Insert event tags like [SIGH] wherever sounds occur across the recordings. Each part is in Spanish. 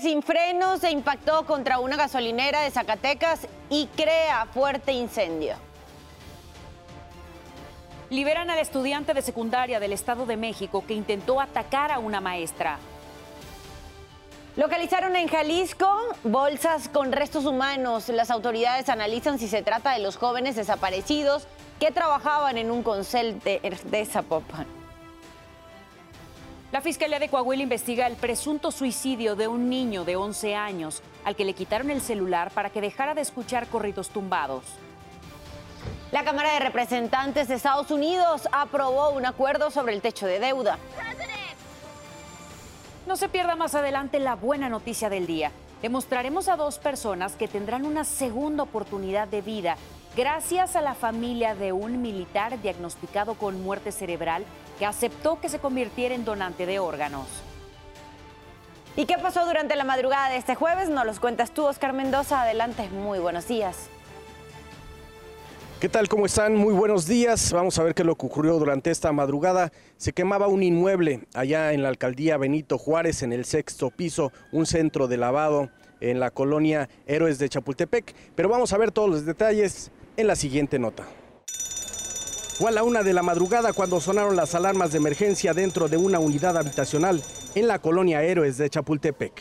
Sin frenos se impactó contra una gasolinera de Zacatecas y crea fuerte incendio. Liberan al estudiante de secundaria del Estado de México que intentó atacar a una maestra. Localizaron en Jalisco bolsas con restos humanos. Las autoridades analizan si se trata de los jóvenes desaparecidos que trabajaban en un consel de, Zapopan. La Fiscalía de Coahuila investiga el presunto suicidio de un niño de 11 años al que le quitaron el celular para que dejara de escuchar corridos tumbados. La Cámara de Representantes de Estados Unidos aprobó un acuerdo sobre el techo de deuda. No se pierda más adelante la buena noticia del día. Demostraremos a dos personas que tendrán una segunda oportunidad de vida gracias a la familia de un militar diagnosticado con muerte cerebral que aceptó que se convirtiera en donante de órganos. ¿Y qué pasó durante la madrugada de este jueves? Nos los cuentas tú, Oscar Mendoza. Adelante, muy buenos días. ¿Qué tal? ¿Cómo están? Muy buenos días. Vamos a ver qué es lo que ocurrió durante esta madrugada. Se quemaba un inmueble allá en la alcaldía Benito Juárez, en el sexto piso, un centro de lavado en la colonia Héroes de Chapultepec. Pero vamos a ver todos los detalles en la siguiente nota. Fue a la una de la madrugada cuando sonaron las alarmas de emergencia dentro de una unidad habitacional en la colonia Héroes de Chapultepec.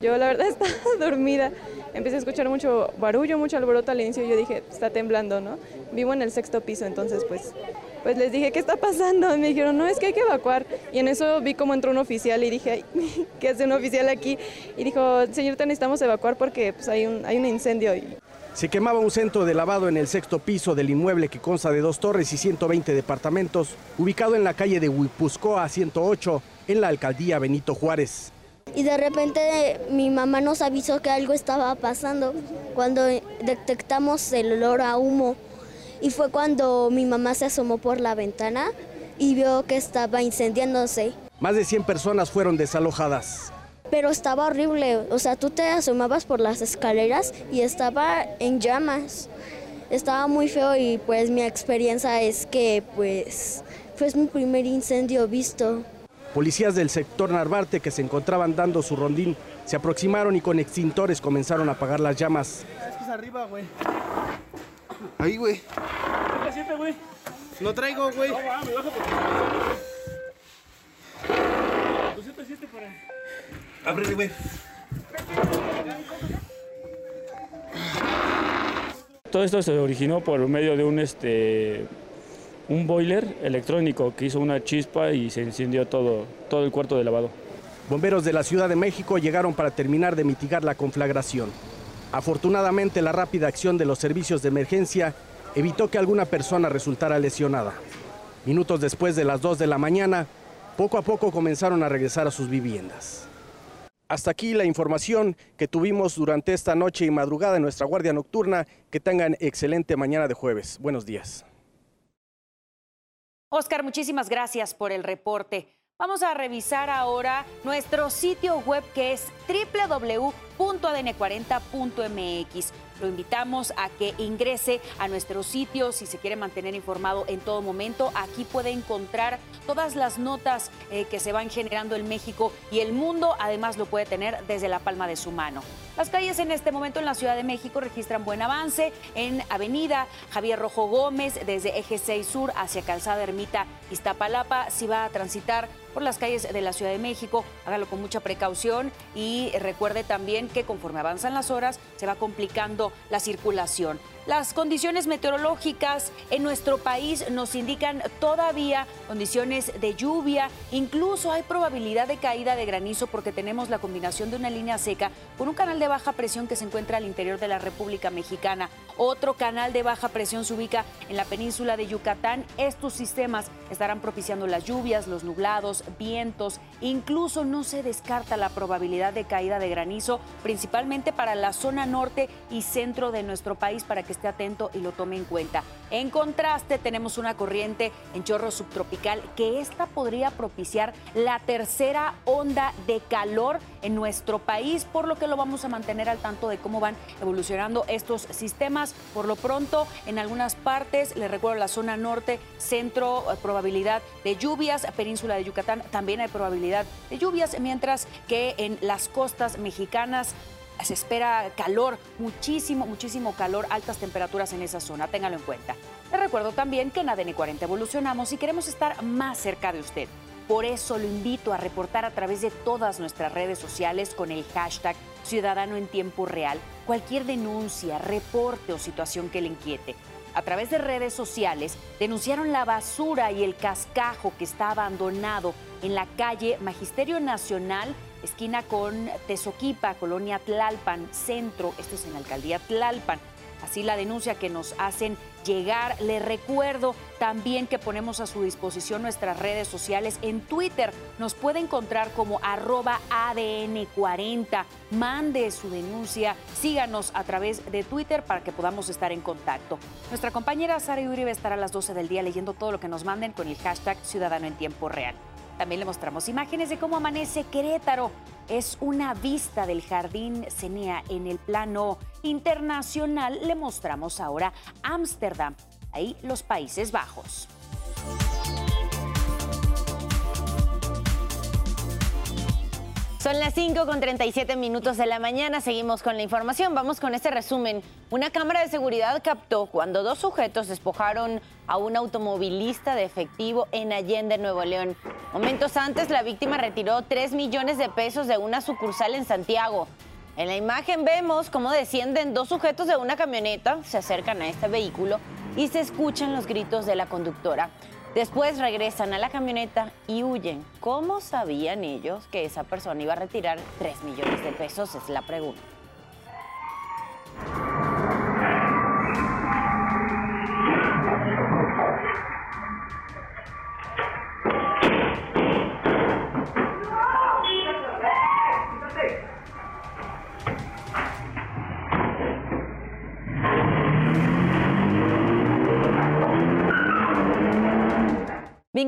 Yo la verdad [LAUGHS] estaba dormida, empecé a escuchar mucho barullo, mucho alboroto al inicio y yo dije, está temblando, ¿no? Vivo en el sexto piso, entonces pues, pues les dije, ¿qué está pasando? Y me dijeron, no, es que hay que evacuar. Y en eso vi cómo entró un oficial y dije, [LAUGHS] ¿qué hace un oficial aquí? Y dijo, señor, necesitamos evacuar porque pues, hay, un, hay un incendio. Se quemaba un centro de lavado en el sexto piso del inmueble que consta de dos torres y 120 departamentos, ubicado en la calle de Huipuscoa 108, en la alcaldía Benito Juárez y de repente mi mamá nos avisó que algo estaba pasando cuando detectamos el olor a humo y fue cuando mi mamá se asomó por la ventana y vio que estaba incendiándose. Más de 100 personas fueron desalojadas. Pero estaba horrible, o sea, tú te asomabas por las escaleras y estaba en llamas. Estaba muy feo y pues mi experiencia es que pues fue mi primer incendio visto. Policías del sector Narvarte que se encontraban dando su rondín se aproximaron y con extintores comenzaron a apagar las llamas. Es arriba, güey. Ahí, güey. güey. Lo traigo, güey. No, va, me bajo para... Ábrele, güey. Todo esto se originó por medio de un este un boiler electrónico que hizo una chispa y se incendió todo, todo el cuarto de lavado. Bomberos de la Ciudad de México llegaron para terminar de mitigar la conflagración. Afortunadamente, la rápida acción de los servicios de emergencia evitó que alguna persona resultara lesionada. Minutos después de las 2 de la mañana, poco a poco comenzaron a regresar a sus viviendas. Hasta aquí la información que tuvimos durante esta noche y madrugada en nuestra guardia nocturna. Que tengan excelente mañana de jueves. Buenos días. Oscar, muchísimas gracias por el reporte. Vamos a revisar ahora nuestro sitio web que es www.adn40.mx. Lo invitamos a que ingrese a nuestro sitio si se quiere mantener informado en todo momento. Aquí puede encontrar todas las notas eh, que se van generando en México y el mundo. Además lo puede tener desde la palma de su mano. Las calles en este momento en la Ciudad de México registran buen avance. En Avenida Javier Rojo Gómez, desde Eje 6 Sur hacia Calzada Ermita Iztapalapa, si va a transitar por las calles de la Ciudad de México, hágalo con mucha precaución y recuerde también que conforme avanzan las horas se va complicando la circulación. Las condiciones meteorológicas en nuestro país nos indican todavía condiciones de lluvia, incluso hay probabilidad de caída de granizo porque tenemos la combinación de una línea seca con un canal de baja presión que se encuentra al interior de la República Mexicana. Otro canal de baja presión se ubica en la península de Yucatán. Estos sistemas estarán propiciando las lluvias, los nublados, vientos, incluso no se descarta la probabilidad de caída de granizo, principalmente para la zona norte y centro de nuestro país para que esté atento y lo tome en cuenta. En contraste, tenemos una corriente en chorro subtropical que esta podría propiciar la tercera onda de calor en nuestro país, por lo que lo vamos a mantener al tanto de cómo van evolucionando estos sistemas. Por lo pronto, en algunas partes, les recuerdo la zona norte, centro, eh, probabilidad de lluvias, península de Yucatán también hay probabilidad de lluvias, mientras que en las costas mexicanas se espera calor, muchísimo, muchísimo calor, altas temperaturas en esa zona, téngalo en cuenta. Les recuerdo también que en ADN 40 evolucionamos y queremos estar más cerca de usted. Por eso lo invito a reportar a través de todas nuestras redes sociales con el hashtag Ciudadano en Tiempo Real cualquier denuncia, reporte o situación que le inquiete. A través de redes sociales denunciaron la basura y el cascajo que está abandonado en la calle Magisterio Nacional esquina con Tezoquipa, Colonia Tlalpan, Centro, esto es en la alcaldía Tlalpan. Así la denuncia que nos hacen llegar. Les recuerdo también que ponemos a su disposición nuestras redes sociales. En Twitter nos puede encontrar como arroba ADN40. Mande su denuncia. Síganos a través de Twitter para que podamos estar en contacto. Nuestra compañera Sara Uribe estará a las 12 del día leyendo todo lo que nos manden con el hashtag Ciudadano en Tiempo Real. También le mostramos imágenes de cómo amanece Querétaro. Es una vista del jardín Cenea en el plano internacional. Le mostramos ahora Ámsterdam, ahí los Países Bajos. Son las 5 con 37 minutos de la mañana. Seguimos con la información. Vamos con este resumen. Una cámara de seguridad captó cuando dos sujetos despojaron a un automovilista de efectivo en Allende, Nuevo León. Momentos antes, la víctima retiró 3 millones de pesos de una sucursal en Santiago. En la imagen vemos cómo descienden dos sujetos de una camioneta, se acercan a este vehículo y se escuchan los gritos de la conductora. Después regresan a la camioneta y huyen. ¿Cómo sabían ellos que esa persona iba a retirar 3 millones de pesos? Es la pregunta.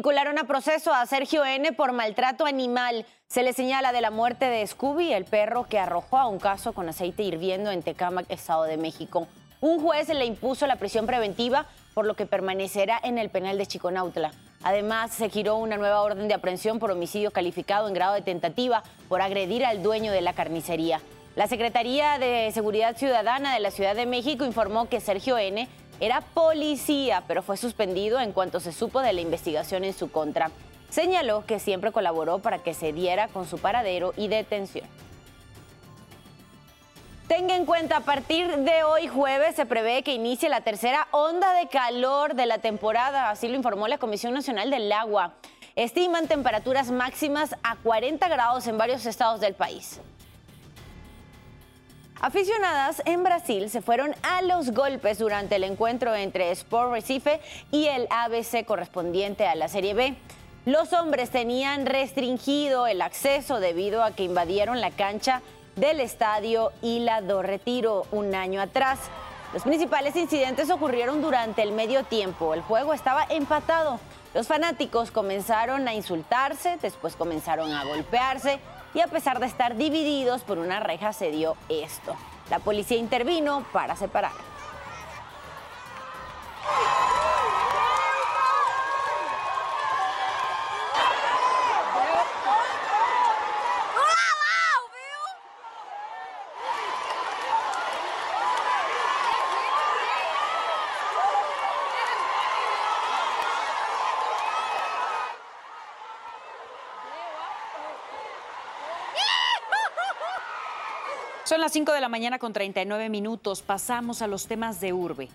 Vincularon a proceso a Sergio N por maltrato animal. Se le señala de la muerte de Scooby, el perro que arrojó a un caso con aceite hirviendo en Tecámac, Estado de México. Un juez le impuso la prisión preventiva, por lo que permanecerá en el penal de Chiconautla. Además, se giró una nueva orden de aprehensión por homicidio calificado en grado de tentativa por agredir al dueño de la carnicería. La Secretaría de Seguridad Ciudadana de la Ciudad de México informó que Sergio N era policía, pero fue suspendido en cuanto se supo de la investigación en su contra. Señaló que siempre colaboró para que se diera con su paradero y detención. Tenga en cuenta, a partir de hoy jueves se prevé que inicie la tercera onda de calor de la temporada, así lo informó la Comisión Nacional del Agua. Estiman temperaturas máximas a 40 grados en varios estados del país. Aficionadas en Brasil se fueron a los golpes durante el encuentro entre Sport Recife y el ABC correspondiente a la Serie B. Los hombres tenían restringido el acceso debido a que invadieron la cancha del estadio Ila do Retiro un año atrás. Los principales incidentes ocurrieron durante el medio tiempo. El juego estaba empatado. Los fanáticos comenzaron a insultarse, después comenzaron a golpearse y a pesar de estar divididos por una reja se dio esto. La policía intervino para separar. Son las 5 de la mañana con 39 minutos. Pasamos a los temas de urbe.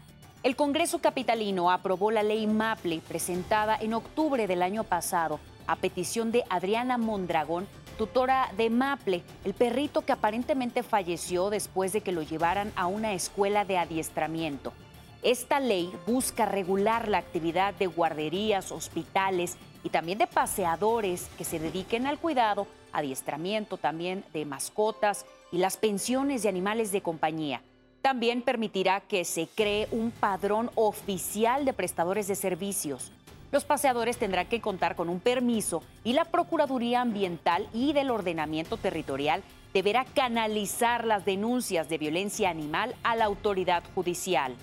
El Congreso Capitalino aprobó la ley MAPLE presentada en octubre del año pasado a petición de Adriana Mondragón, tutora de Maple, el perrito que aparentemente falleció después de que lo llevaran a una escuela de adiestramiento. Esta ley busca regular la actividad de guarderías, hospitales y también de paseadores que se dediquen al cuidado, adiestramiento también de mascotas y las pensiones de animales de compañía. También permitirá que se cree un padrón oficial de prestadores de servicios. Los paseadores tendrán que contar con un permiso y la Procuraduría Ambiental y del Ordenamiento Territorial deberá canalizar las denuncias de violencia animal a la autoridad judicial.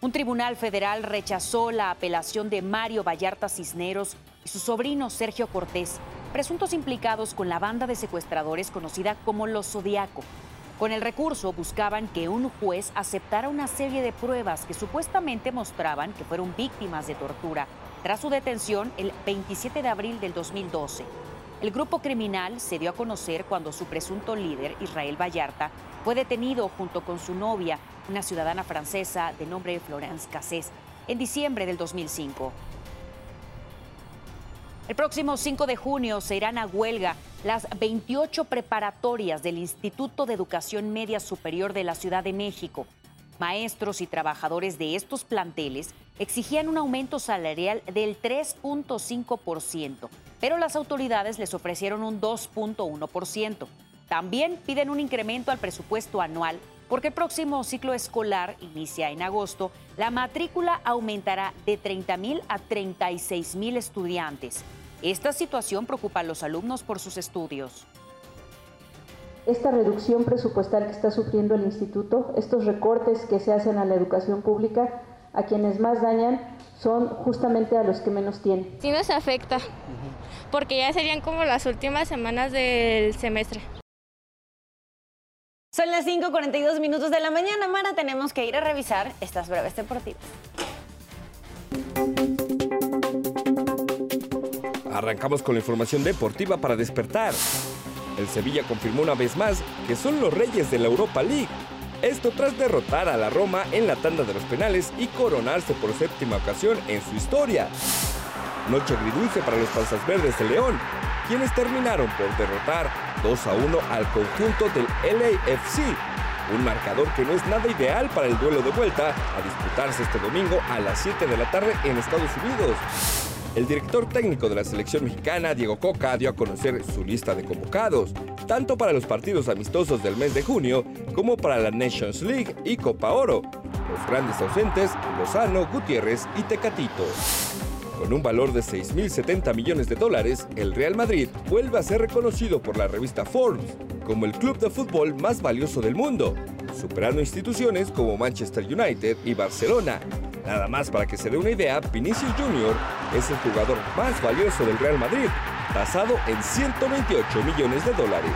Un tribunal federal rechazó la apelación de Mario Vallarta Cisneros y su sobrino Sergio Cortés, presuntos implicados con la banda de secuestradores conocida como Los Zodiaco. Con el recurso buscaban que un juez aceptara una serie de pruebas que supuestamente mostraban que fueron víctimas de tortura tras su detención el 27 de abril del 2012. El grupo criminal se dio a conocer cuando su presunto líder, Israel Vallarta, fue detenido junto con su novia, una ciudadana francesa de nombre Florence Cassés, en diciembre del 2005. El próximo 5 de junio se irán a huelga las 28 preparatorias del Instituto de Educación Media Superior de la Ciudad de México. Maestros y trabajadores de estos planteles exigían un aumento salarial del 3.5%, pero las autoridades les ofrecieron un 2.1%. También piden un incremento al presupuesto anual porque el próximo ciclo escolar inicia en agosto. La matrícula aumentará de 30 mil a 36 mil estudiantes. Esta situación preocupa a los alumnos por sus estudios. Esta reducción presupuestal que está sufriendo el instituto, estos recortes que se hacen a la educación pública, a quienes más dañan son justamente a los que menos tienen. Sí nos afecta, porque ya serían como las últimas semanas del semestre. Son las 5.42 minutos de la mañana, Mara. Tenemos que ir a revisar estas breves deportivas. Arrancamos con la información deportiva para despertar. El Sevilla confirmó una vez más que son los reyes de la Europa League. Esto tras derrotar a la Roma en la tanda de los penales y coronarse por séptima ocasión en su historia. Noche agridulce para los panzas verdes de León, quienes terminaron por derrotar 2 a 1 al conjunto del LAFC, un marcador que no es nada ideal para el duelo de vuelta a disputarse este domingo a las 7 de la tarde en Estados Unidos. El director técnico de la selección mexicana, Diego Coca, dio a conocer su lista de convocados, tanto para los partidos amistosos del mes de junio como para la Nations League y Copa Oro. Los grandes ausentes, Lozano, Gutiérrez y Tecatito. Con un valor de 6.070 millones de dólares, el Real Madrid vuelve a ser reconocido por la revista Forbes como el club de fútbol más valioso del mundo, superando instituciones como Manchester United y Barcelona. Nada más para que se dé una idea, Vinicius Jr. es el jugador más valioso del Real Madrid, tasado en 128 millones de dólares.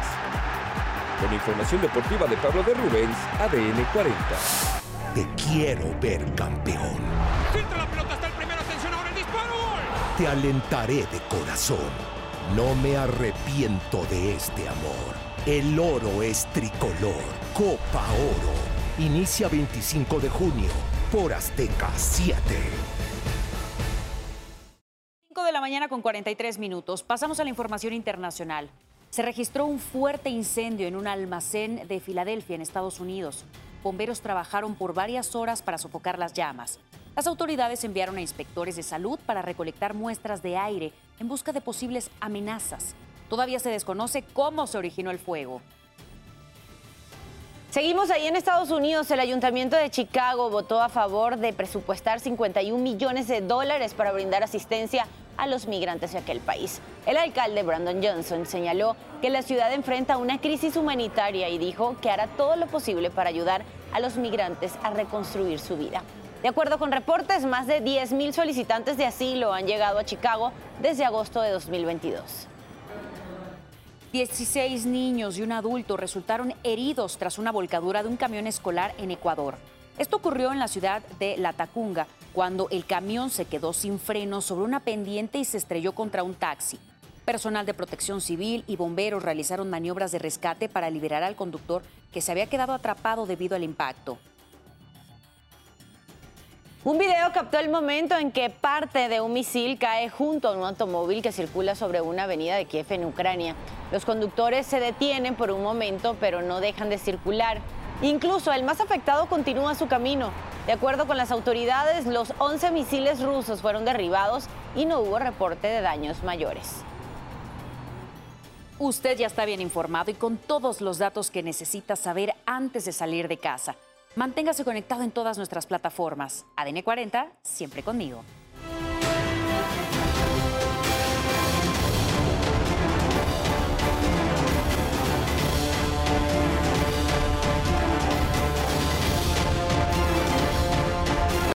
Con información deportiva de Pablo de Rubens, ADN 40. Te quiero ver campeón. Filtra la pelota hasta el primero, atención ahora el disparo. Te alentaré de corazón. No me arrepiento de este amor. El oro es tricolor. Copa Oro. Inicia 25 de junio por Azteca 7. 5 de la mañana con 43 minutos. Pasamos a la información internacional. Se registró un fuerte incendio en un almacén de Filadelfia, en Estados Unidos. Bomberos trabajaron por varias horas para sofocar las llamas. Las autoridades enviaron a inspectores de salud para recolectar muestras de aire en busca de posibles amenazas. Todavía se desconoce cómo se originó el fuego. Seguimos ahí en Estados Unidos. El Ayuntamiento de Chicago votó a favor de presupuestar 51 millones de dólares para brindar asistencia a los migrantes de aquel país. El alcalde Brandon Johnson señaló que la ciudad enfrenta una crisis humanitaria y dijo que hará todo lo posible para ayudar a los migrantes a reconstruir su vida. De acuerdo con reportes, más de 10.000 solicitantes de asilo han llegado a Chicago desde agosto de 2022. 16 niños y un adulto resultaron heridos tras una volcadura de un camión escolar en Ecuador. Esto ocurrió en la ciudad de Latacunga, cuando el camión se quedó sin freno sobre una pendiente y se estrelló contra un taxi. Personal de protección civil y bomberos realizaron maniobras de rescate para liberar al conductor que se había quedado atrapado debido al impacto. Un video captó el momento en que parte de un misil cae junto a un automóvil que circula sobre una avenida de Kiev en Ucrania. Los conductores se detienen por un momento, pero no dejan de circular. Incluso el más afectado continúa su camino. De acuerdo con las autoridades, los 11 misiles rusos fueron derribados y no hubo reporte de daños mayores. usted ya está bien informado y con todos los datos que necesita saber antes de salir de casa. Manténgase conectado en todas nuestras plataformas. ADN 40, siempre conmigo.